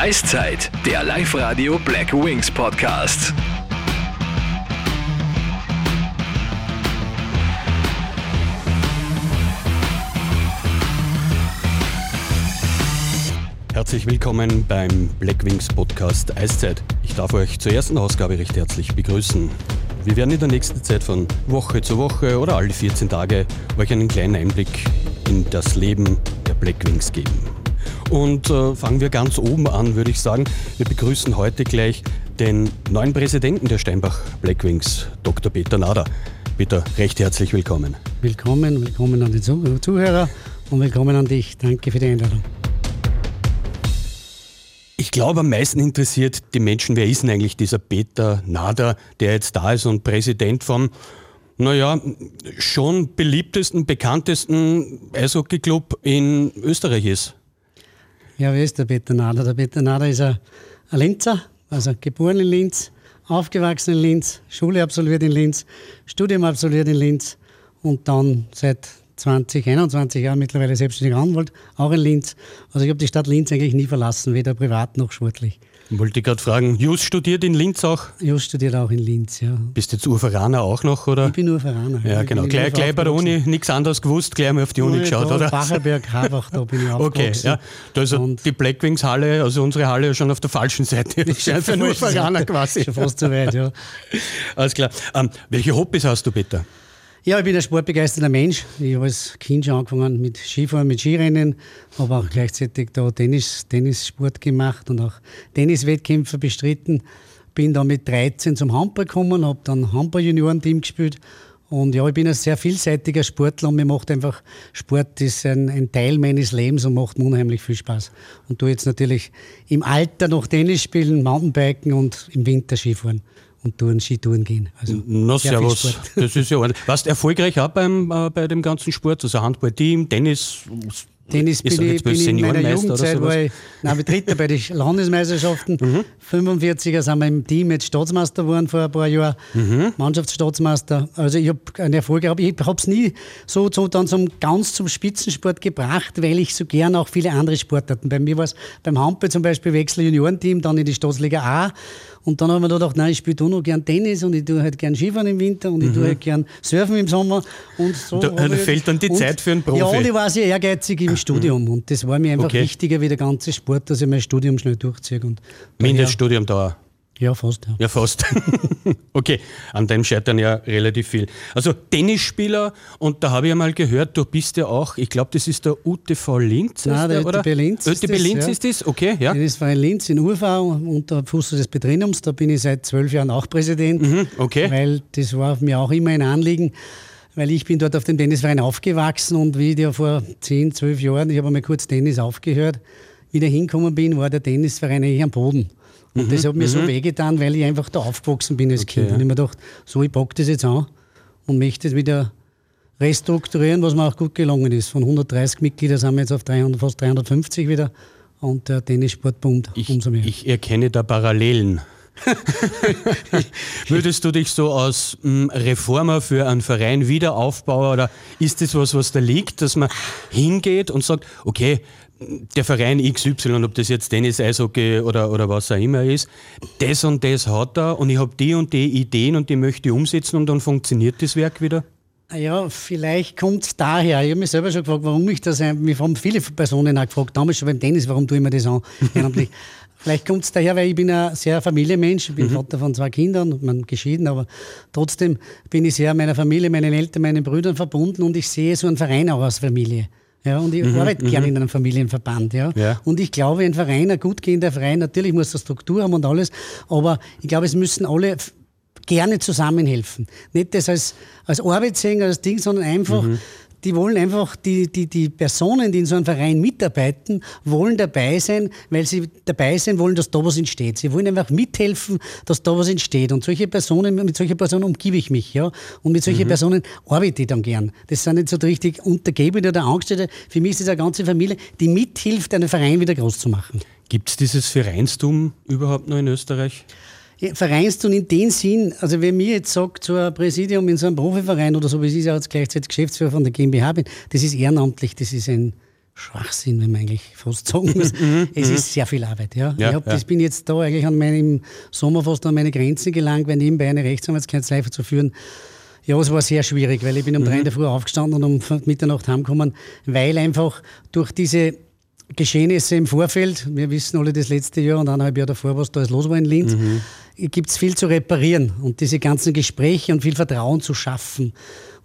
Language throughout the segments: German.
Eiszeit, der Live-Radio Black Wings Podcast. Herzlich willkommen beim Blackwings Podcast Eiszeit. Ich darf euch zur ersten Ausgabe recht herzlich begrüßen. Wir werden in der nächsten Zeit von Woche zu Woche oder alle 14 Tage euch einen kleinen Einblick in das Leben der Blackwings geben. Und äh, fangen wir ganz oben an, würde ich sagen. Wir begrüßen heute gleich den neuen Präsidenten der Steinbach Blackwings, Dr. Peter Nader. Peter, recht herzlich willkommen. Willkommen, willkommen an die Zuhörer und willkommen an dich. Danke für die Einladung. Ich glaube, am meisten interessiert die Menschen, wer ist denn eigentlich dieser Peter Nader, der jetzt da ist und Präsident vom, naja, schon beliebtesten, bekanntesten Eishockey-Club in Österreich ist. Ja, wer ist der Peter Nader? Der Peter Nader ist ein, Linzer, also geboren in Linz, aufgewachsen in Linz, Schule absolviert in Linz, Studium absolviert in Linz und dann seit 20, 21 Jahren mittlerweile selbstständiger Anwalt, auch in Linz. Also ich habe die Stadt Linz eigentlich nie verlassen, weder privat noch sportlich. Wollte ich gerade fragen, Jus studiert in Linz auch? Jus studiert auch in Linz, ja. Bist du jetzt Urveraner auch noch, oder? Ich bin Urveraner. Ja, genau. Gleich, gleich bei der Uni nichts anderes gewusst, gleich mal auf die Uni Nein, geschaut, da, oder? Bachelberg, Habach, da bin ich Okay, aufgewachsen. ja. Da ist Und- die Blackwings Halle, also unsere Halle, schon auf der falschen Seite. Ist für einen Urveraner quasi. Schon fast zu weit, ja. Alles klar. Ähm, welche Hobbys hast du, Peter? Ja, ich bin ein sportbegeisterter Mensch. Ich habe als Kind schon angefangen mit Skifahren, mit Skirennen, habe auch gleichzeitig da Tennis, Tennissport gemacht und auch Tenniswettkämpfe bestritten. Bin dann mit 13 zum Handball gekommen, habe dann Handball-Juniorenteam gespielt. Und ja, ich bin ein sehr vielseitiger Sportler und mir macht einfach Sport ist ein, ein Teil meines Lebens und macht mir unheimlich viel Spaß. Und tu jetzt natürlich im Alter noch Tennis spielen, Mountainbiken und im Winter Skifahren und Touren, Skitouren gehen. Also Na, sehr. Sport. Das ist ja ordentlich. Warst du erfolgreich auch beim, äh, bei dem ganzen Sport? Also Handball-Team, Tennis? Tennis Ich bin ich, bin ich in meiner Jugendzeit, war ich, nein, wir Dritter bei den Landesmeisterschaften. 45er sind wir im Team jetzt Staatsmeister geworden vor ein paar Jahren, Mannschaftsstaatsmeister. Also ich habe einen Erfolg gehabt. Ich habe es nie so, so dann zum, ganz zum Spitzensport gebracht, weil ich so gern auch viele andere Sportarten. Bei mir war es beim Handball zum Beispiel Wechsel Juniorenteam, dann in die Staatsliga A. Und dann haben wir da gedacht, nein, ich spiele da noch gern Tennis und ich tue halt gern Skifahren im Winter und ich tue halt gern Surfen im Sommer. Und so Da- da fehlt dann die und- Zeit für einen Profi. Ja, und ich war sehr ehrgeizig im Studium und das war mir einfach Okay. wichtiger wie der ganze Sport, dass ich mein Studium schnell durchziehe. Und Mindeststudiumdauer. Ja, fast. Ja. Ja, fast. okay, an deinem scheitern ja relativ viel. Also Tennisspieler, und da habe ich einmal gehört, du bist ja auch, ich glaube, das ist der UTV Linz. Nein, der oder? ÖTB Linz ist ÖTB das, Linz ja. ist das, okay, ja. Das war in Linz in Urfau unter Fuß des Betriebnums. Da bin ich seit zwölf Jahren auch Präsident. Mhm, okay. Weil das war mir auch immer ein Anliegen. Weil ich bin dort auf dem Tennisverein aufgewachsen und wie ich ja vor zehn, zwölf Jahren, ich habe einmal kurz Tennis aufgehört, wieder hingekommen bin, war der Tennisverein eigentlich am Boden. Und das hat mir so wehgetan, weil ich einfach da aufgewachsen bin als Kind. Mhm, ja. Und ich mir gedacht, so, ich packe das jetzt an und möchte es wieder restrukturieren, was mir auch gut gelungen ist. Von 130 Mitgliedern sind wir jetzt auf 300, fast 350 wieder. Und der Tennissportbund Ich, umso mehr. ich erkenne da Parallelen. Würdest du dich so als mh, Reformer für einen Verein Wiederaufbauer oder ist das was, was da liegt, dass man hingeht und sagt, okay, der Verein XY, ob das jetzt Tennis, Eishockey oder, oder was auch immer ist, das und das hat er und ich habe die und die Ideen und die möchte ich umsetzen und dann funktioniert das Werk wieder? Ja, vielleicht kommt es daher. Ich habe mich selber schon gefragt, warum ich das. Mich haben viele Personen auch gefragt, damals schon beim Tennis, warum tue ich mir das an? Vielleicht kommt es daher, weil ich bin ein sehr Familienmensch. Ich bin Vater von zwei Kindern, man geschieden, aber trotzdem bin ich sehr meiner Familie, meinen Eltern, meinen Brüdern verbunden und ich sehe so einen Verein auch als Familie. Ja, und ich arbeite gerne in einem Familienverband. Ja. Ja. Und ich glaube, ein Verein, ein gut gehender Verein, natürlich muss er Struktur haben und alles, aber ich glaube, es müssen alle gerne zusammenhelfen. Nicht das als, als Arbeit sehen, als Ding, sondern einfach, die wollen einfach, die, die, die Personen, die in so einem Verein mitarbeiten, wollen dabei sein, weil sie dabei sein wollen, dass da was entsteht. Sie wollen einfach mithelfen, dass da was entsteht. Und solche Personen, mit solchen Personen umgebe ich mich, ja. Und mit solchen Personen arbeite ich dann gern. Das sind nicht so richtig Untergebene oder Angestellte. Für mich ist das eine ganze Familie, die mithilft, einen Verein wieder groß zu machen. Gibt es dieses Vereinstum überhaupt noch in Österreich? Ja, Vereinstun in dem Sinn, also wenn mir jetzt sagt, so ein Präsidium in so einem Profiverein oder so, wie ich ja jetzt gleichzeitig Geschäftsführer von der GmbH bin, das ist ehrenamtlich, das ist ein Schwachsinn, wenn man eigentlich fast sagen muss. Mhm, es ist sehr viel Arbeit. Ja. Ja, ich hab, ja. Das bin jetzt da eigentlich an meinem Sommer fast an meine Grenzen gelangt, weil nebenbei eine Rechtsanwaltskanzlei zu führen. Ja, es war sehr schwierig, weil ich bin um drei in der Früh aufgestanden und um Mitternacht heimgekommen, weil einfach durch diese Geschehnisse im Vorfeld, wir wissen alle das letzte Jahr und eineinhalb Jahre davor, was da alles los war in Linz, gibt es viel zu reparieren und diese ganzen Gespräche und viel Vertrauen zu schaffen.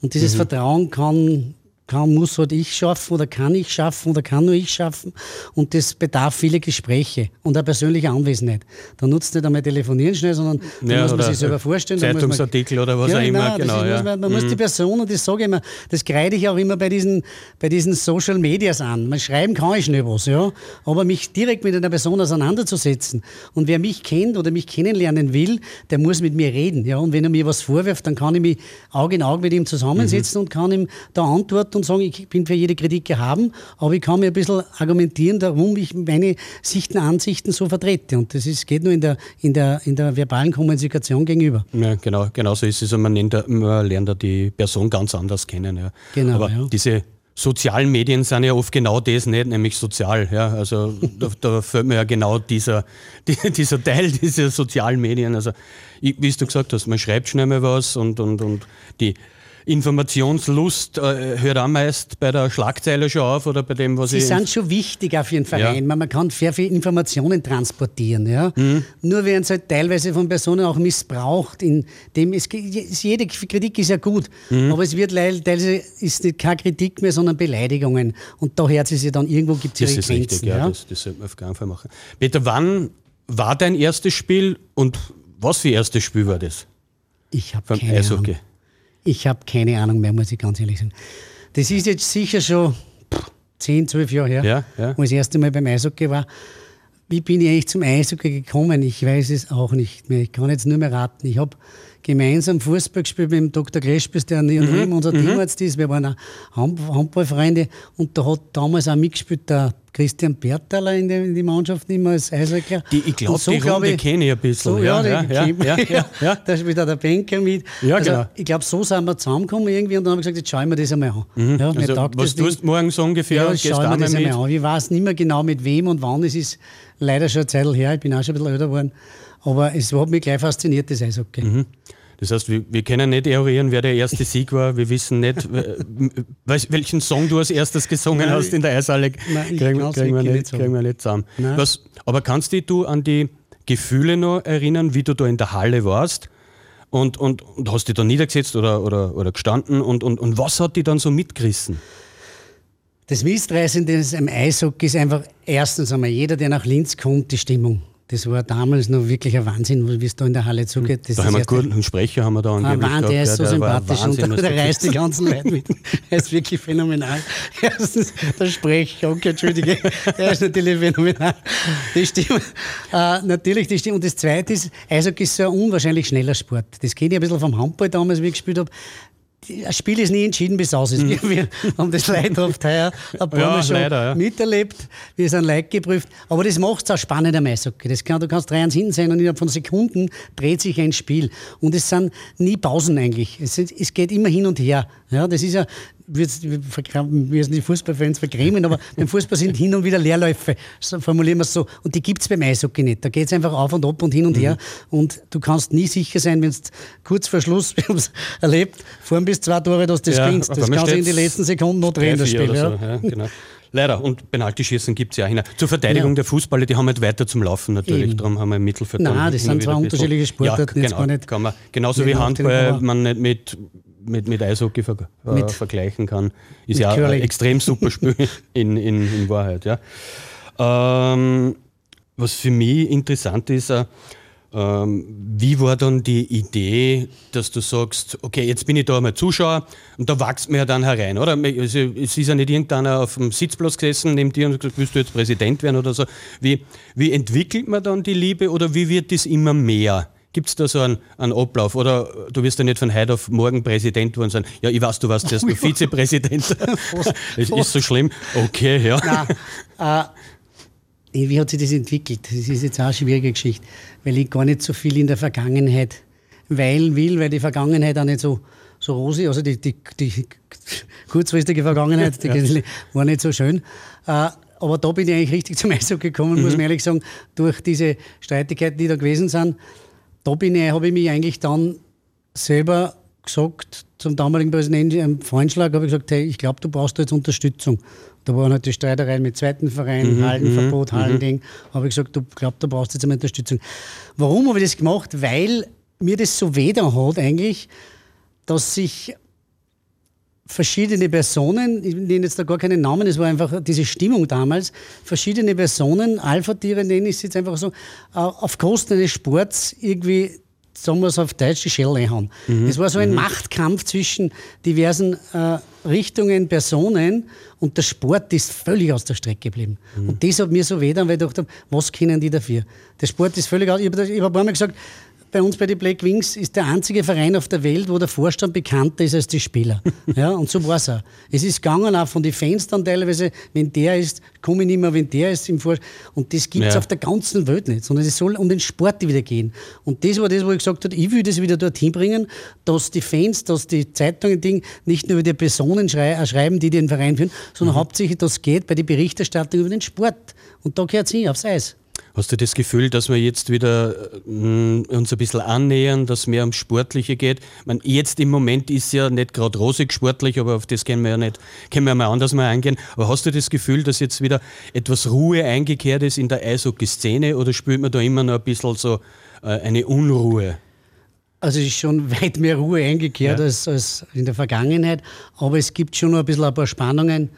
Und dieses Vertrauen kann, kann, muss halt ich schaffen oder kann ich schaffen oder kann nur ich schaffen. Und das bedarf viele Gespräche und eine persönliche Anwesenheit. Da nutzt nicht einmal telefonieren schnell, sondern da Ja, muss man sich selber vorstellen. man- Zeitungsartikel oder was ja, auch immer. nein, genau, ist, ja. muss man, man muss die Person, und das sage ich immer, das kreide ich auch immer bei diesen, bei diesen Social Medias an. Man schreiben kann ich schnell was, ja. Aber mich direkt mit einer Person auseinanderzusetzen. Und wer mich kennt oder mich kennenlernen will, der muss mit mir reden. Ja. Und wenn er mir was vorwirft, dann kann ich mich Auge in Auge mit ihm zusammensetzen und kann ihm da antworten und sagen, ich bin für jede Kritik erhaben, aber ich kann mir ein bisschen argumentieren, warum ich meine Sichten, Ansichten so vertrete. Und das ist, geht nur in der, in, der, in der verbalen Kommunikation gegenüber. Ja, genau, genau so ist es. Und Man, nennt, man lernt da die Person ganz anders kennen. Ja. Genau, Aber ja. diese sozialen Medien sind ja oft genau das nicht, nämlich sozial. Ja. Also da, da fällt mir ja genau dieser, die, dieser Teil dieser sozialen Medien. Also wie du gesagt hast, man schreibt schnell mal was und, und, und die Informationslust äh, hört auch meist bei der Schlagzeile schon auf oder bei dem, was Sie ich... sind schon wichtig auch für einen Verein. Ja. Man, man kann sehr viele Informationen transportieren. Ja? Mhm. Nur werden es halt teilweise von Personen auch missbraucht. In dem es, jede Kritik ist ja gut, Mhm. aber es wird teilweise ist nicht keine Kritik mehr, sondern Beleidigungen. Und da hört sie sich dann irgendwo gibt es Das ihre ist Grenzen. richtig, ja, ja? Das, das sollte man auf keinen Fall machen. Peter, wann war dein erstes Spiel und was für erstes Spiel war das Ich habe keine Ahnung. Ich habe keine Ahnung mehr, muss ich ganz ehrlich sagen. Das ist jetzt sicher schon pff, 10, 12 Jahre her, Ja, ja. wo ich das erste Mal beim Eishockey war. Wie bin ich eigentlich zum Eishockey gekommen? Ich weiß es auch nicht mehr. Ich kann jetzt nur mehr raten. Ich habe gemeinsam Fußball gespielt mit dem Dr. Krespes, der neben Mhm, unser Teamarzt ist. Wir waren auch Hand- Handballfreunde und da hat damals auch mitgespielt der Christian Bertaler in die, in die Mannschaft immer als Eishockler. Die, ich glaube, so die glaub Runde kenne ich ein bisschen. so, ja, ja, ja, ja, ja, ja. Da spielt auch der Banker mit. Ja, also, genau. Ich glaube, so sind wir zusammengekommen irgendwie und dann haben wir gesagt, jetzt schauen wir das einmal an. Ja, mir Also, was tust du morgen so ungefähr? Ja, schauen wir das einmal einmal mit? an. Ich weiß nicht mehr genau mit wem und wann. Es ist leider schon eine Zeit her. Ich bin auch schon ein bisschen älter geworden. Aber es hat mich gleich fasziniert, das Eishockey. Mhm. Das heißt, wir, wir können nicht eruieren, wer der erste Sieg war. Wir wissen nicht, welchen Song du als erstes gesungen Nein, hast in der Eishalle. nein, kriegen, kriegen, wir nicht, kriegen wir nicht zusammen. Was, aber kannst dich du an die Gefühle noch erinnern, wie du da in der Halle warst? Und, und, und hast dich da niedergesetzt oder, oder, oder gestanden? Und, und, und was hat dich dann so mitgerissen? Das Mistreißende am Eishockey ist einfach erstens einmal jeder, der nach Linz kommt, die Stimmung. Das war damals noch wirklich ein Wahnsinn, wie es da in der Halle zugeht. Das Da haben wir einen guten Sprecher haben wir da Ah, angeblich der gehabt, ist so der sympathisch Wahnsinn, und der, der der reißt die ganzen Leute mit. Er ist wirklich phänomenal. Erstens der Sprecher, okay, Entschuldige, der ist natürlich phänomenal. Die Stimme, äh, natürlich die Stimme. Und das Zweite ist, Eishockey ist so ein unwahrscheinlich schneller Sport. Das kenne ich ein bisschen vom Handball damals, wie ich gespielt habe. Ein Spiel ist nie entschieden, bis aus ist. Wir haben das leidhaft heuer ein paar Ja, Mal schon leider, ja. miterlebt. Wir sind Leid geprüft. Aber das macht es auch spannend am Eishockey. Das kann, du kannst 3-1 hinten sein und innerhalb von Sekunden dreht sich ein Spiel. Und es sind nie Pausen eigentlich. Es, es geht immer hin und her. Ja, das ist ja, wir wir sind die Fußballfans vergrämen, aber beim Fußball sind hin und wieder Leerläufe. So formulieren wir es so. Und die gibt es beim Eishockey nicht. Da geht es einfach auf und ab und hin und her. Und du kannst nie sicher sein, wenn du kurz vor Schluss, wir haben es erlebt, vor bis zwei Tore, dass du das Ja, gewinnst. Das einmal kann sich in die steht's letzten Sekunden noch drehen, das 3-4 Spiel. oder Ja. so, ja, genau. Leider. Und Penaltyschießen gibt es ja auch hin. Zur Verteidigung Ja. der Fußballer, die haben halt weiter zum Laufen natürlich. Eben. Darum haben wir im Mittelfeld. Nein, das sind zwei unterschiedliche Sportarten, Ja, jetzt genau, gar nicht- kann man, genauso wie Handball man nicht mit, mit, mit Eishockey ver, äh, Mit- vergleichen kann. Ist ja ein extrem super Spiel in, in, in Wahrheit. Ja. Ähm, was für mich interessant ist, äh, ähm, wie war dann die Idee, dass du sagst, okay, jetzt bin ich da einmal Zuschauer und da wächst mir ja dann herein, oder? Also, es ist ja nicht irgendeiner auf dem Sitzplatz gesessen neben dir und gesagt, willst du jetzt Präsident werden oder so. Wie, wie entwickelt man dann die Liebe oder wie wird das immer mehr? Gibt es da so einen, einen Ablauf? Oder du wirst ja nicht von heute auf morgen Präsident worden sein. Ja, ich weiß, du warst erst noch Vizepräsident. Es ist so schlimm. Okay, ja. Nein, äh, wie hat sich das entwickelt? Das ist jetzt auch eine schwierige Geschichte, weil ich gar nicht so viel in der Vergangenheit weilen will, weil die Vergangenheit auch nicht so, so rosig. Also die, die, die kurzfristige Vergangenheit, die ja. war nicht so schön. Äh, aber da bin ich eigentlich richtig zum Eishockey gekommen, mhm. muss man ehrlich sagen, durch diese Streitigkeiten, die da gewesen sind. Da bin ich, habe ich mich eigentlich dann selber gesagt, zum damaligen Präsidenten im Freundschlag, habe ich gesagt, hey, ich glaube, du brauchst da jetzt Unterstützung. Da waren halt die Streitereien mit zweiten Vereinen, mhm, Hallenverbot, mhm, Hallending. Habe ich gesagt, du glaubst, du brauchst jetzt eine Unterstützung. Warum habe ich das gemacht? Weil mir das so weder hat eigentlich, dass sich verschiedene Personen, ich nenne jetzt da gar keinen Namen, es war einfach diese Stimmung damals, verschiedene Personen, Alpha-Tiere nenne ich es jetzt einfach so, auf Kosten eines Sports irgendwie sagen wir es auf Deutsch, die Schelle haben. Mhm. Es war so ein mhm. Machtkampf zwischen diversen äh, Richtungen, Personen und der Sport ist völlig aus der Strecke geblieben. Mhm. Und das hat mir so weh weil ich dachte, was können die dafür? Der Sport ist völlig aus. Ich habe hab ein paar Mal gesagt, bei uns bei den Black Wings ist der einzige Verein auf der Welt, wo der Vorstand bekannter ist als die Spieler. ja, und so war es auch. Es ist gegangen auch von den Fans dann teilweise, wenn der ist, komme ich nicht mehr, wenn der ist im Vorstand. Und das gibt es ja. auf der ganzen Welt nicht, sondern es soll um den Sport wieder gehen. Und das war das, wo ich gesagt habe, ich will das wieder dorthin bringen, dass die Fans, dass die Zeitungen Ding nicht nur über die Personen schrei äh, schreiben, die den Verein führen, sondern mhm. hauptsächlich das geht bei der Berichterstattung über den Sport. Und da gehört es hin, aufs Eis. Hast du das Gefühl, dass wir jetzt wieder äh, uns ein bisschen annähern, dass mehr ums Sportliche geht? Ich meine, jetzt im Moment ist ja nicht gerade rosig sportlich, aber auf das können wir ja nicht, können wir mal anders mal eingehen. Aber hast du das Gefühl, dass jetzt wieder etwas Ruhe eingekehrt ist in der Eishockey-Szene oder spürt man da immer noch ein bisschen so äh, eine Unruhe? Also es ist schon weit mehr Ruhe eingekehrt ja. als, als in der Vergangenheit, aber es gibt schon noch ein bisschen ein paar Spannungen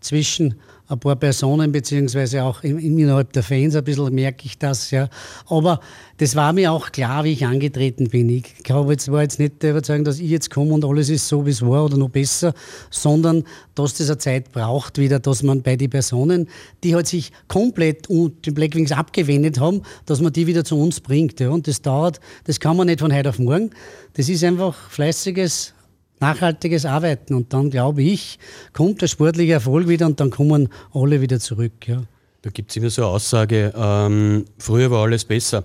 zwischen ein paar Personen, beziehungsweise auch innerhalb der Fans ein bisschen merke ich das, ja. Aber das war mir auch klar, wie ich angetreten bin. Ich glaube, es war jetzt nicht der Überzeugung, dass ich jetzt komme und alles ist so, wie es war oder noch besser, sondern dass das eine Zeit braucht wieder, dass man bei den Personen, die halt sich komplett den Blackwings abgewendet haben, dass man die wieder zu uns bringt. Ja. Und das dauert, das kann man nicht von heute auf morgen. Das ist einfach fleißiges nachhaltiges Arbeiten. Und dann, glaube ich, kommt der sportliche Erfolg wieder und dann kommen alle wieder zurück. Ja. Da gibt es immer so eine Aussage, ähm, früher war alles besser.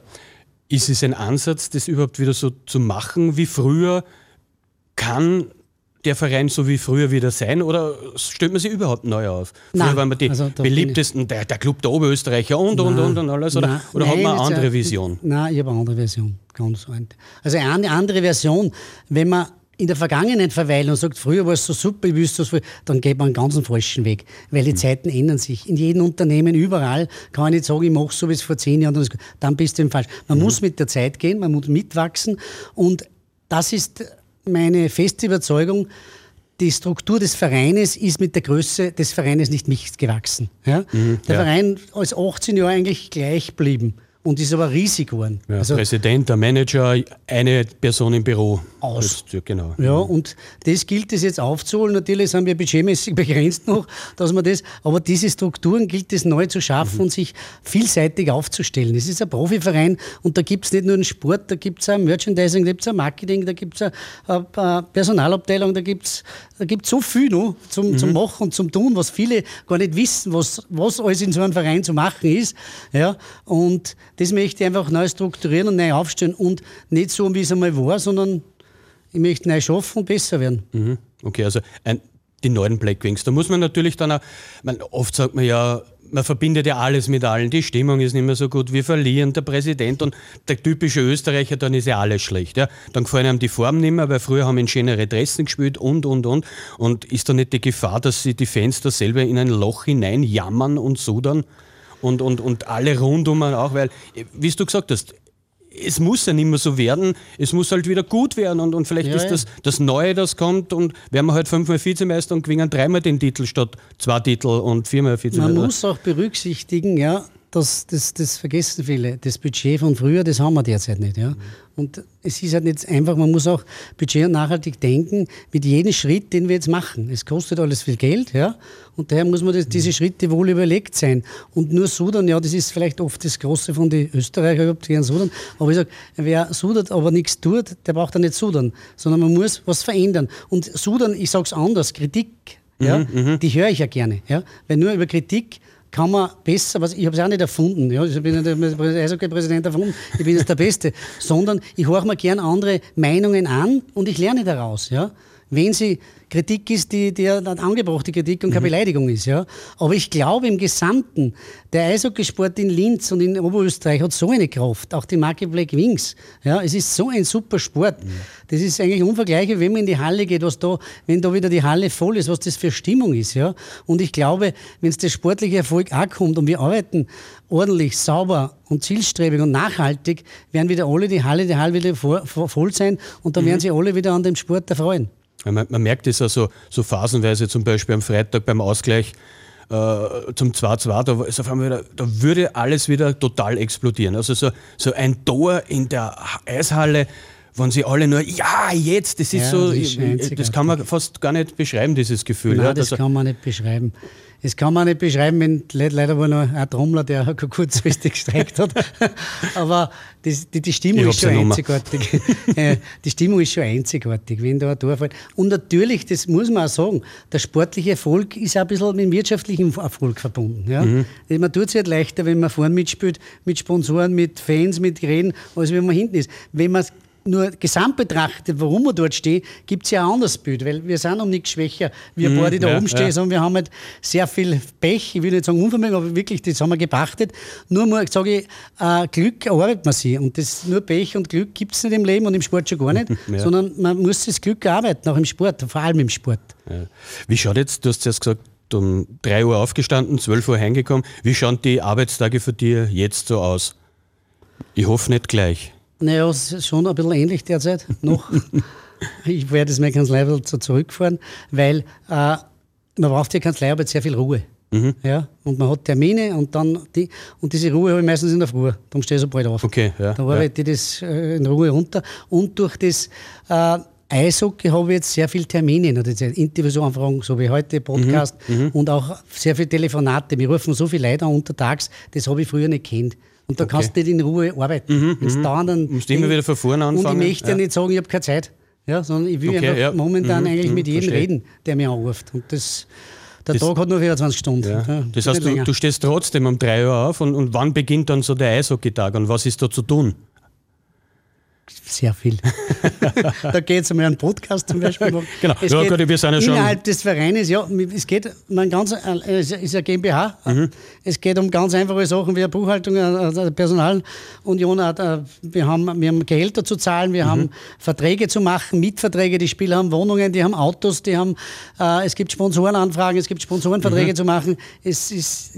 Ist es ein Ansatz, das überhaupt wieder so zu machen wie früher? Kann der Verein so wie früher wieder sein oder stellt man sich überhaupt neu auf? Früher Nein, waren wir die also beliebtesten, der, der, Club der Oberösterreicher und, Nein. und, und, und alles. Oder, Nein. oder hat man eine andere Vision? Nein, ich habe eine andere Version. Ganz also eine andere Version, wenn man in der Vergangenheit verweilen und sagt, früher war es so super, ich wüsste das, dann geht man einen ganz falschen Weg. Weil die mhm. Zeiten ändern sich. In jedem Unternehmen, überall, kann ich nicht sagen, ich mache so wie es vor zehn Jahren, dann bist du im Falsch. Man mhm. muss mit der Zeit gehen, man muss mitwachsen und das ist meine feste Überzeugung, die Struktur des Vereines ist mit der Größe des Vereines nicht mitgewachsen. Ja? Mhm, der ja. Verein ist 18 Jahre eigentlich gleich geblieben und ist aber riesig geworden. Ja, also, Präsident, der Manager, eine Person im Büro. Aus. Das, genau. Ja, und das gilt es jetzt aufzuholen. Natürlich sind wir budgetmäßig begrenzt noch, dass man das, aber diese Strukturen gilt es neu zu schaffen mhm. und sich vielseitig aufzustellen. Es ist ein Profiverein und da gibt es nicht nur einen Sport, da gibt es ein Merchandising, da gibt es ein Marketing, da gibt es eine Personalabteilung, da gibt es da gibt's so viel noch zum, mhm. zum Machen und zum Tun, was viele gar nicht wissen, was, was alles in so einem Verein zu machen ist. Ja, und das möchte ich einfach neu strukturieren und neu aufstellen und nicht so, wie es einmal war, sondern ich möchte neu schaffen und besser werden. Mhm. Okay, also ein, die neuen Blackwings, da muss man natürlich dann auch, man, oft sagt man ja, man verbindet ja alles mit allen. Die Stimmung ist nicht mehr so gut, wir verlieren, der Präsident und der typische Österreicher, dann ist ja alles schlecht. Ja? Dann gefallen einem die Formen nicht mehr, weil früher haben in schönere Dressen gespielt und, und, und. Und ist da nicht die Gefahr, dass sie die Fans da selber in ein Loch hinein jammern und sudern? und, und, und alle rundum auch, weil, wie du gesagt hast, es muss ja nicht mehr so werden, es muss halt wieder gut werden und, und vielleicht ja, ist das das Neue, das kommt und werden wir halt fünfmal Vizemeister und gewinnen dreimal den Titel statt zwei Titel und viermal Vizemeister. Man muss auch berücksichtigen, ja, das, das, das vergessen viele. Das Budget von früher, das haben wir derzeit nicht. Ja? Und es ist halt nicht einfach, man muss auch Budget und nachhaltig denken mit jedem Schritt, den wir jetzt machen. Es kostet alles viel Geld, ja. Und daher muss man das, diese Schritte wohl überlegt sein. Und nur Sudern, ja, das ist vielleicht oft das Große von den Österreichern, die gern Sudern. Aber ich sage, wer sudert, aber nichts tut, der braucht dann nicht Sudern, sondern man muss was verändern. Und Sudern, ich sage es anders, Kritik, ja, mhm, mhm, die höre ich ja gerne. Ja? Weil nur über Kritik kann man besser, was, ich habe es auch nicht erfunden, ja, ich bin nicht der Eishockey-Präsident erfunden, ich bin jetzt der Beste, sondern ich höre mir gern andere Meinungen an und ich lerne daraus. Ja. Wenn sie Kritik ist, die, die angebrachte Kritik und keine mhm. Beleidigung ist. Ja. Aber ich glaube im Gesamten, der Eishockeysport in Linz und in Oberösterreich hat so eine Kraft, auch die Marke Black Wings. Ja. Es ist so ein super Sport. Mhm. Das ist eigentlich unvergleichlich, wenn man in die Halle geht, was da, wenn da wieder die Halle voll ist, was das für Stimmung ist. Ja. Und ich glaube, wenn es der sportliche Erfolg auch kommt und wir arbeiten ordentlich, sauber und zielstrebig und nachhaltig, werden wieder alle die Halle, die Halle wieder voll sein und dann mhm. werden sich alle wieder an dem Sport erfreuen. Man, man merkt es also so phasenweise, zum Beispiel am Freitag beim Ausgleich äh, zum 2-2, da, ist auf einmal wieder, da würde alles wieder total explodieren. Also so, so ein Tor in der Eishalle, wenn sie alle nur, ja, jetzt, das ist ja, so, das, ist das, kann man fast gar nicht beschreiben, dieses Gefühl. Nein, ja, das also, kann man nicht beschreiben. Das kann man nicht beschreiben, wenn leider war noch ein Trommler, der kurzfristig gestreikt hat. Aber das, die, die, Stimmung ist schon einzigartig. die Stimmung ist schon einzigartig, wenn da ein Tor fällt. Und natürlich, das muss man auch sagen, der sportliche Erfolg ist auch ein bisschen mit dem wirtschaftlichen Erfolg verbunden. Ja? Mhm. Man tut es halt leichter, wenn man vorne mitspielt, mit Sponsoren, mit Fans, mit Geräten, als wenn man hinten ist. Wenn man nur gesamt betrachtet, warum wir dort stehen, gibt es ja ein anderes Bild, weil wir sind um nichts schwächer, wie ein paar, die da ja, oben stehen, ja. sondern wir haben halt sehr viel Pech, ich will nicht sagen Unvermögen, aber wirklich, das haben wir gepachtet. Nur mal, sage ich, äh, Glück erarbeitet man sich und das, nur Pech und Glück gibt es nicht im Leben und im Sport schon gar nicht, ja. sondern man muss das Glück arbeiten, auch im Sport, vor allem im Sport. Wie schaut jetzt, du hast zuerst gesagt, um 3 Uhr aufgestanden, 12 Uhr heimgekommen, wie schauen die Arbeitstage für dich jetzt so aus? Ich hoffe nicht gleich. Naja, schon ein bisschen ähnlich derzeit noch. ich werde das meine Kanzlei ein bisschen zurückfahren, weil äh, man braucht ja Kanzleiarbeit sehr viel Ruhe. Mhm. Ja, und man hat Termine und dann die, und diese Ruhe habe ich meistens in der Früh. Darum stehe ich so bald auf. Okay, ja, da arbeite ja. ich das äh, in Ruhe runter. Und durch das äh, Eishockey habe ich jetzt sehr viele Termine in der Zeit. Interviewanfragen, so wie heute, Podcast mhm, mhm. und auch sehr viele Telefonate. Wir rufen so viele Leute an untertags, das habe ich früher nicht kennt. Und da okay. kannst du nicht in Ruhe arbeiten. Mhm, Wenn mhm. dauernd dann musst immer wieder von vorne anfangen. Und ich möchte ja, nicht sagen, ich habe keine Zeit. Ja, sondern ich will okay, ja. momentan mhm, eigentlich mhm, mit jedem verstehe. reden, der mich anruft. Und das, der das, Tag hat nur 24 Stunden. Ja. Ja, das heißt, du, du, stehst trotzdem um 3 Uhr auf und, und wann beginnt dann so der Eishockey-Tag und was ist da zu tun? Sehr viel. da geht es um einen Podcast zum Beispiel. genau, es ja, gut, wir sind ja schon. Innerhalb des Vereines, ja, es geht um ganz, es ist eine GmbH. Mhm. Es geht um ganz einfache Sachen wie Buchhaltung, äh, äh, Personal und Jonah, äh, wir haben, wir haben Gehälter zu zahlen, wir mhm. haben Verträge zu machen, Mietverträge, die Spieler haben Wohnungen, die haben Autos, die haben, äh, es gibt Sponsorenanfragen, es gibt Sponsorenverträge mhm. zu machen. Es ist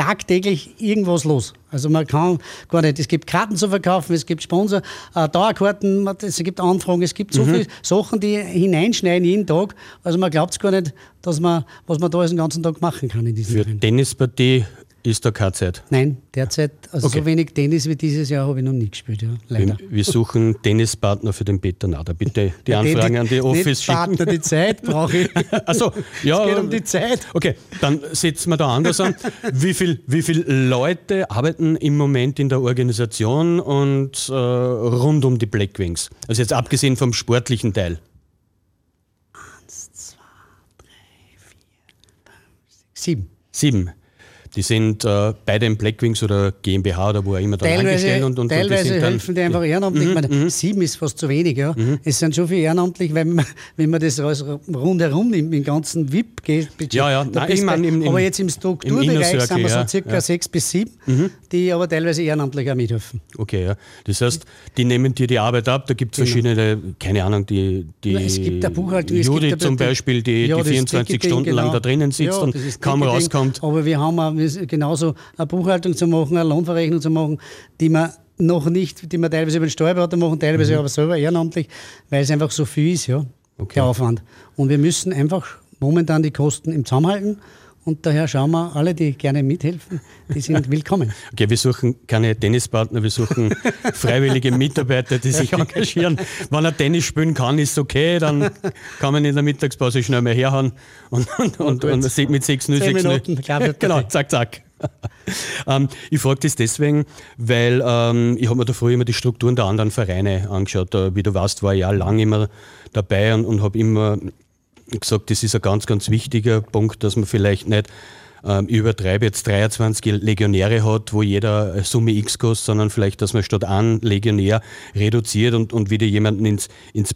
tagtäglich irgendwas los. Also man kann gar nicht, es gibt Karten zu verkaufen, es gibt Sponsor, äh, Dauerkarten, es gibt Anfragen, es gibt so mhm. viele Sachen, die hineinschneiden jeden Tag. Also man glaubt es gar nicht, dass man, was man da den ganzen Tag machen kann in diesem Für Tennispartie ist da keine Zeit? Nein, derzeit, also okay. so wenig Tennis wie dieses Jahr habe ich noch nie gespielt, ja, leider. Wir, wir suchen Tennispartner für den Peter Nader. Bitte die Anfragen an die Office nicht schicken. Partner, die Zeit brauche ich. Achso, ja. Es geht um die Zeit. Okay, dann setzen wir da anders an. Wie viele wie viel Leute arbeiten im Moment in der Organisation und äh, rund um die Blackwings? Also jetzt abgesehen vom sportlichen Teil. Eins, zwei, drei, vier, fünf, sechs, sieben. Sieben. Die sind äh, bei den Blackwings oder GmbH oder wo auch immer dann teilweise, angestellt. Und, und, teilweise und helfen die einfach ehrenamtlich. Mhm, ich meine, mhm. sieben ist fast zu wenig. Ja. Mhm. Es sind schon viel ehrenamtlich, weil man, wenn man das alles rundherum nimmt, im ganzen VIP geht. Ja, ja. Nein, ich mein, im, aber jetzt im Strukturbereich im sind wir so ja, circa ja. sechs bis sieben, mhm. die aber teilweise ehrenamtlich auch mithelfen. Okay, ja. Das heißt, die nehmen dir die Arbeit ab. Da gibt es genau. verschiedene, keine Ahnung, die, die es gibt eine Buchhaltung. Judith zum Beispiel, die, ja, die 24 Stunden genau. lang da drinnen sitzt und kaum rauskommt. Aber wir haben auch genauso eine Buchhaltung zu machen, eine Lohnverrechnung zu machen, die man noch nicht, die man teilweise über den Steuerberater machen, teilweise mhm. aber selber ehrenamtlich, weil es einfach so viel ist, ja, okay. der Aufwand. Und wir müssen einfach momentan die Kosten im Zusammenhalten und daher schauen wir, alle, die gerne mithelfen, die sind willkommen. Okay, wir suchen keine Tennispartner, wir suchen freiwillige Mitarbeiter, die sich engagieren. Wenn er Tennis spielen kann, ist okay, dann kann man in der Mittagspause schnell mal herhauen und, und, und, und mit 6-0, 6-0. Genau, zack, zack. ähm, ich frage das deswegen, weil ähm, ich habe mir da früher immer die Strukturen der anderen Vereine angeschaut. Da, wie du weißt, war ich ja lange immer dabei und, und habe immer gesagt, das ist ein ganz, ganz wichtiger Punkt, dass man vielleicht nicht ähm, übertreibe jetzt 23 Legionäre hat, wo jeder Summe X kostet, sondern vielleicht, dass man statt ein Legionär reduziert und, und wieder jemanden ins, ins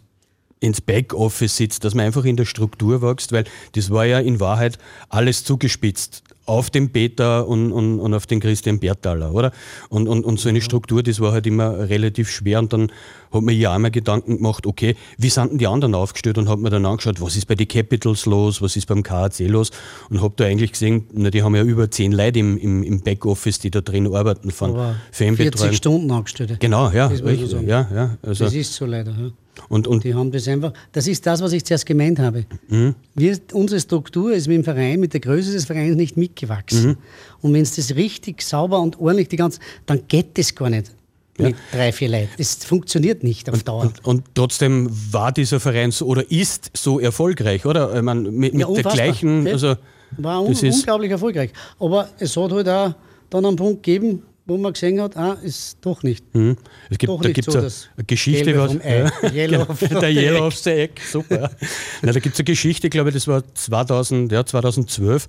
ins Backoffice sitzt, dass man einfach in der Struktur wächst, weil das war ja in Wahrheit alles zugespitzt auf den Peter und, und, und auf den Christian Bertaler, oder? Und, und, und so eine Struktur, das war halt immer relativ schwer und dann hat man ja einmal Gedanken gemacht, okay, wie sind denn die anderen aufgestellt und hat mir dann angeschaut, was ist bei den Capitals los, was ist beim KAC los und habe da eigentlich gesehen, na, die haben ja über zehn Leute im, im, im Backoffice, die da drin arbeiten von Fanbetreuung. 40 Stunden angestellt. Genau, ja. Ich, ja, ja also das ist so leider. Ja. Und, und die haben das einfach, das ist das, was ich zuerst gemeint habe. Mhm. Wir, unsere Struktur ist mit dem Verein, mit der Größe des Vereins nicht mitgewachsen. Mhm. Und wenn es das richtig sauber und ordentlich die ganze, dann geht das gar nicht. Ja. Mit drei, vier Leuten. Das funktioniert nicht auf Dauer. Und, und, trotzdem war dieser Verein so oder ist so erfolgreich, oder? Ich meine, mit, mit ja, der gleichen. Also, war un unglaublich erfolgreich. Aber es hat halt auch dann einen Punkt gegeben, wo man gesehen hat, ah, ist doch nicht. Mhm. Es gibt, doch da gibt es so eine Geschichte, was, ja, Yellow genau, der Yellow aufs Eck, super. Na, da gibt es eine Geschichte, glaube ich, das war 2000, ja, 2012.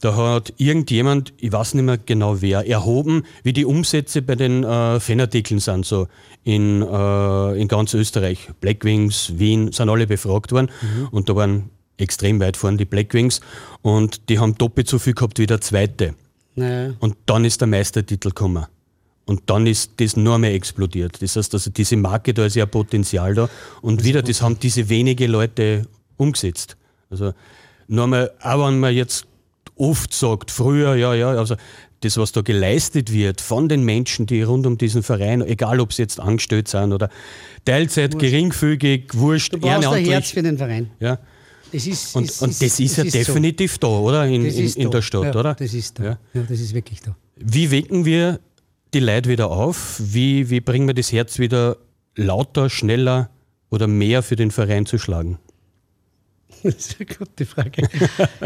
Da hat irgendjemand, ich weiß nicht mehr genau wer, erhoben, wie die Umsätze bei den äh, Fanartikeln sind, so in, äh, in ganz Österreich. Blackwings, Wien, sind alle befragt worden mhm. und da waren extrem weit vorne die Blackwings und die haben doppelt so viel gehabt wie der zweite. Naja. Und dann ist der Meistertitel gekommen. Und dann ist das nur mehr explodiert. Das heißt, also diese Marke, da ist ja Potenzial da. Und das wieder, das haben diese wenige Leute umgesetzt. Also nur mal, auch wenn man jetzt oft sagt, früher, ja, ja, also das, was da geleistet wird von den Menschen, die rund um diesen Verein, egal ob sie jetzt angestellt sind oder Teilzeit, wurscht. geringfügig, wurscht, du brauchst ein Herz für den Verein. Ja, das ist, und, ist, und das ist, ist ja definitiv so. da, oder? In, in, in der Stadt, ja, oder? Das ist da. Ja. ja. das ist wirklich da. Wie wecken wir die Leute wieder auf? Wie, wie bringen wir das Herz wieder lauter, schneller oder mehr für den Verein zu schlagen? Das ist eine gute Frage.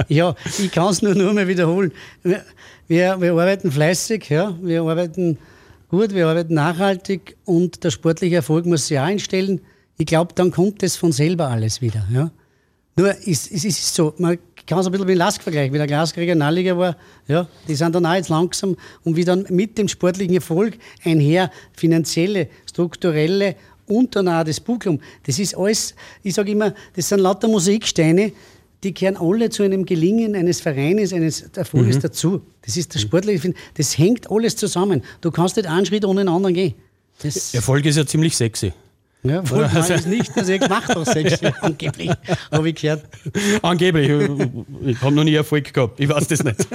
ja, ich kann es nur, nur mal wiederholen. Wir, wir, wir arbeiten fleißig, ja, wir arbeiten gut, wir arbeiten nachhaltig und der sportliche Erfolg muss sich auch einstellen. Ich glaube, dann kommt es von selber alles wieder. Ja. Nur, es, es ist so, man kann es ein bisschen mit Lask vergleichen, wie der Glask Regionalliga war, ja, die sind dann auch jetzt langsam und wie dann mit dem sportlichen Erfolg einher finanzielle, strukturelle und dann auch das Publikum. Das ist alles, ich sage immer, das sind lauter Musiksteine, die kehren alle zu einem Gelingen eines Vereines, eines Erfolges mhm. dazu. Das ist der sportliche, das hängt alles zusammen. Du kannst nicht einen Schritt ohne den anderen gehen. Das Erfolg ist ja ziemlich sexy. Ja, voll also, ist nicht, dass ich macht auch Sex, angeblich, habe ich gehört. Angeblich, ich habe noch nie Erfolg gehabt, ich weiß das nicht.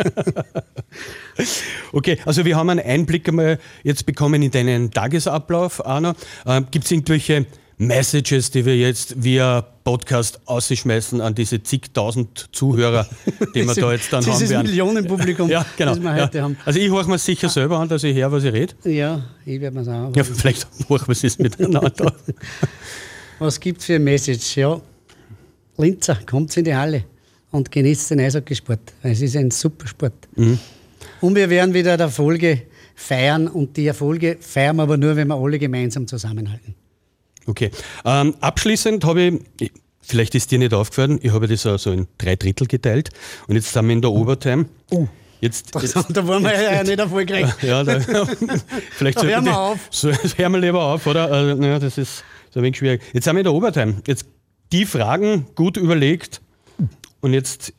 okay, also wir haben einen Einblick einmal jetzt bekommen in deinen Tagesablauf, Arno. Ähm, Gibt es irgendwelche Messages, die wir jetzt via Podcast ausschmeißen an diese zigtausend Zuhörer, die wir da jetzt dann haben werden. Millionenpublikum, ja, genau, das wir heute ja. haben. Also ich höre mir sicher selber an, dass ich höre, was ich rede. Ja, ich werde mir sagen. Ja, vielleicht machen wir es miteinander. was gibt es für ein Message? Ja, Linzer, kommt in die Halle und genießt den Eishockeysport. Es ist ein super Sport. Mhm. Und wir werden wieder Erfolge feiern und die Erfolge feiern wir aber nur, wenn wir alle gemeinsam zusammenhalten. Okay. Ähm, abschließend habe ich, vielleicht ist dir nicht aufgefallen, ich habe das so in drei Drittel geteilt und jetzt sind wir in der Overtime. Oh. Jetzt, jetzt, da waren wir ja nicht erfolgreich. Ja, da, vielleicht da hören wir auf. So, hören wir lieber auf, oder? Also, ja, das ist so ein wenig schwierig. Jetzt sind wir in der Overtime. Jetzt die Fragen gut überlegt und jetzt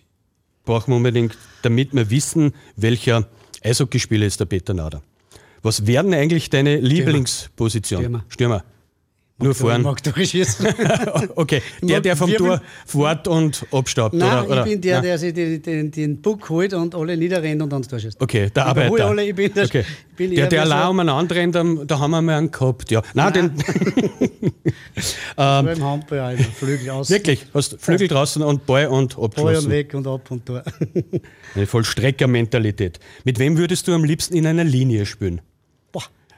brauchen wir unbedingt, damit wir wissen, welcher Eishockeyspieler ist der Peter Nader. Was werden eigentlich deine Lieblingsposition? Stürmer. Stürmer. Nur fahren. Mag okay, der, der vom Tor fährt und abstaubt. Nein, oder, ich bin der, Nein. der sich den, den, den Puck holt und alle niederrennt und dann durchschießt. Okay, der Arbeiter. Alle, ich bin der, okay. ich bin der, der allein so umeinander rennt, da haben wir mal einen gehabt. Ja. Nein, Nein. den. ähm, im Handball, Alter. Flügel aus. Wirklich, hast Flügel draußen und Ball und abschlossen. Ball und weg und ab und Tor. Eine Vollstrecker-Mentalität. Mit wem würdest du am liebsten in einer Linie spielen?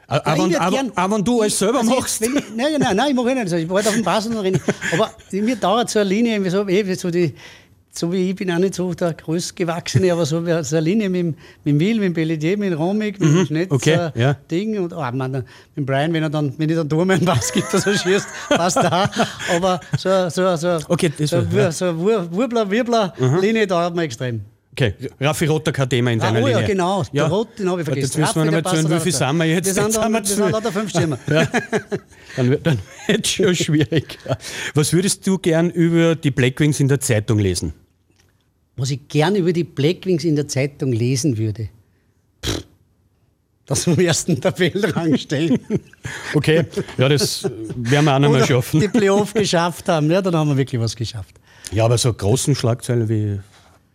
Aber, ja, aber, aber, wenn du alles selber also machst. Jetzt, ich, nein, nein, nein, ich mache nicht. Also ich warte auf den Pass und dann Aber mir dauert so eine Linie, so, eh, so, die, so wie ich bin auch nicht so der Größtgewachsene, aber so, so eine Linie mit, mit Will, mit Pelletier, mit Romig, mit mhm, Schnitz, okay, äh, ja. Ding und oh, man, mit Brian, wenn er dann, wenn ich dann Tor meinen Pass gibt, so schießt, passt da. Aber so, so, so, okay, so, so, so Wurbler, Wirbler, mhm. Linie dauert mir extrem. Okay, Raffi Rot kein Thema in deiner ah, oh, Linie. ja, genau. Ja. Der Rot, den habe ich vergessen. Jetzt müssen wir nochmal zählen, wie viel sind wir jetzt? Wir sind, Jetzt lauter fünf Stürmer. Ja. Dann wird wird schon schwierig. Was würdest du gern über die Blackwings in der Zeitung lesen? Was ich gern über die Blackwings in der Zeitung lesen würde. Pff, Dass wir am ersten Tabellenrang stehen. Okay, ja, das werden wir auch noch mal schaffen. die Playoff geschafft haben. Ja, dann haben wir wirklich was geschafft. Ja, aber so großen Schlagzeilen wie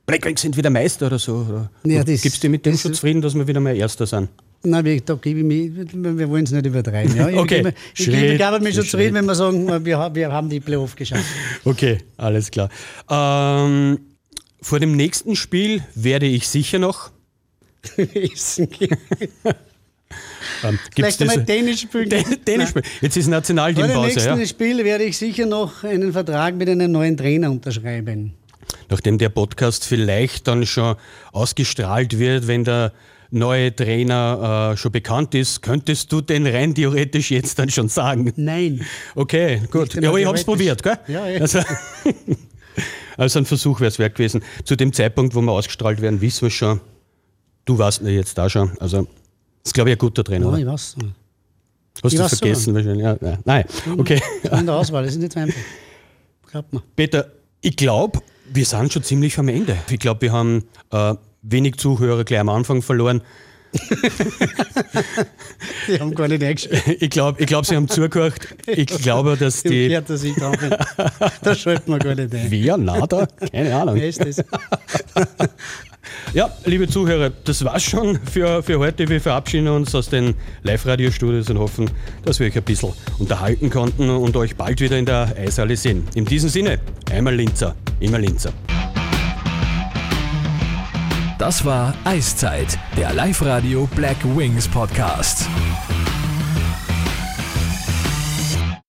Blackwings sind wieder Meister oder so. Oder Ja, das- Gibst du mit dem das- schon zufrieden, dass wir wieder mal Erster sind? Nein, wir, da gebe ich mich, wir wollen es nicht übertreiben. Ja. Ich, Okay. gebe, ich, Schritt gebe, ich für schon Schritt. zufrieden, wenn wir sagen, wir, haben- wir haben die Playoff geschafft. Okay, alles klar. Ähm, vor dem nächsten Spiel werde ich sicher noch. Essen gehen. Ähm, Vielleicht einmal Tennis spielen. Ten- Tennis spielen. Jetzt ist Vor dem Nationalteampause, nächsten ja. Spiel werde ich sicher noch einen Vertrag mit einem neuen Trainer unterschreiben. Nachdem der Podcast vielleicht dann schon ausgestrahlt wird, wenn der neue Trainer äh, schon bekannt ist, könntest du den rein theoretisch jetzt dann schon sagen. Nein. Okay, gut. Ja, aber ich habe es probiert, gell? Ja, ja. Also, also ein Versuch wäre es wert gewesen. Zu dem Zeitpunkt, wo wir ausgestrahlt werden, wissen wir schon, du warst ja jetzt da schon. Also, das ist, glaube ich, ein guter Trainer. Ja, oder? ich weiß. Hast du vergessen wahrscheinlich? Ja, nein. nein. Okay. In der Auswahl, das ist nicht so einfach. Glaubt mir. Peter, ich glaube, wir sind schon ziemlich am Ende. Ich glaube, wir haben äh, wenig Zuhörer gleich am Anfang verloren. Die haben gar nicht eingeschaltet. Ich glaube, ich glaub, sie haben zugehört. Ich glaube, dass die. gehört das ich dran bin. Da schalten wir gar nicht ein. Wer? Nada? Keine Ahnung. Wer ist das? Ja, liebe Zuhörer, das war's schon für, für heute. Wir verabschieden uns aus den Live-Radio-Studios und hoffen, dass wir euch ein bisschen unterhalten konnten und euch bald wieder in der Eishalle sehen. In diesem Sinne, einmal Linzer, immer Linzer. Das war Eiszeit, der Live-Radio Black Wings Podcast.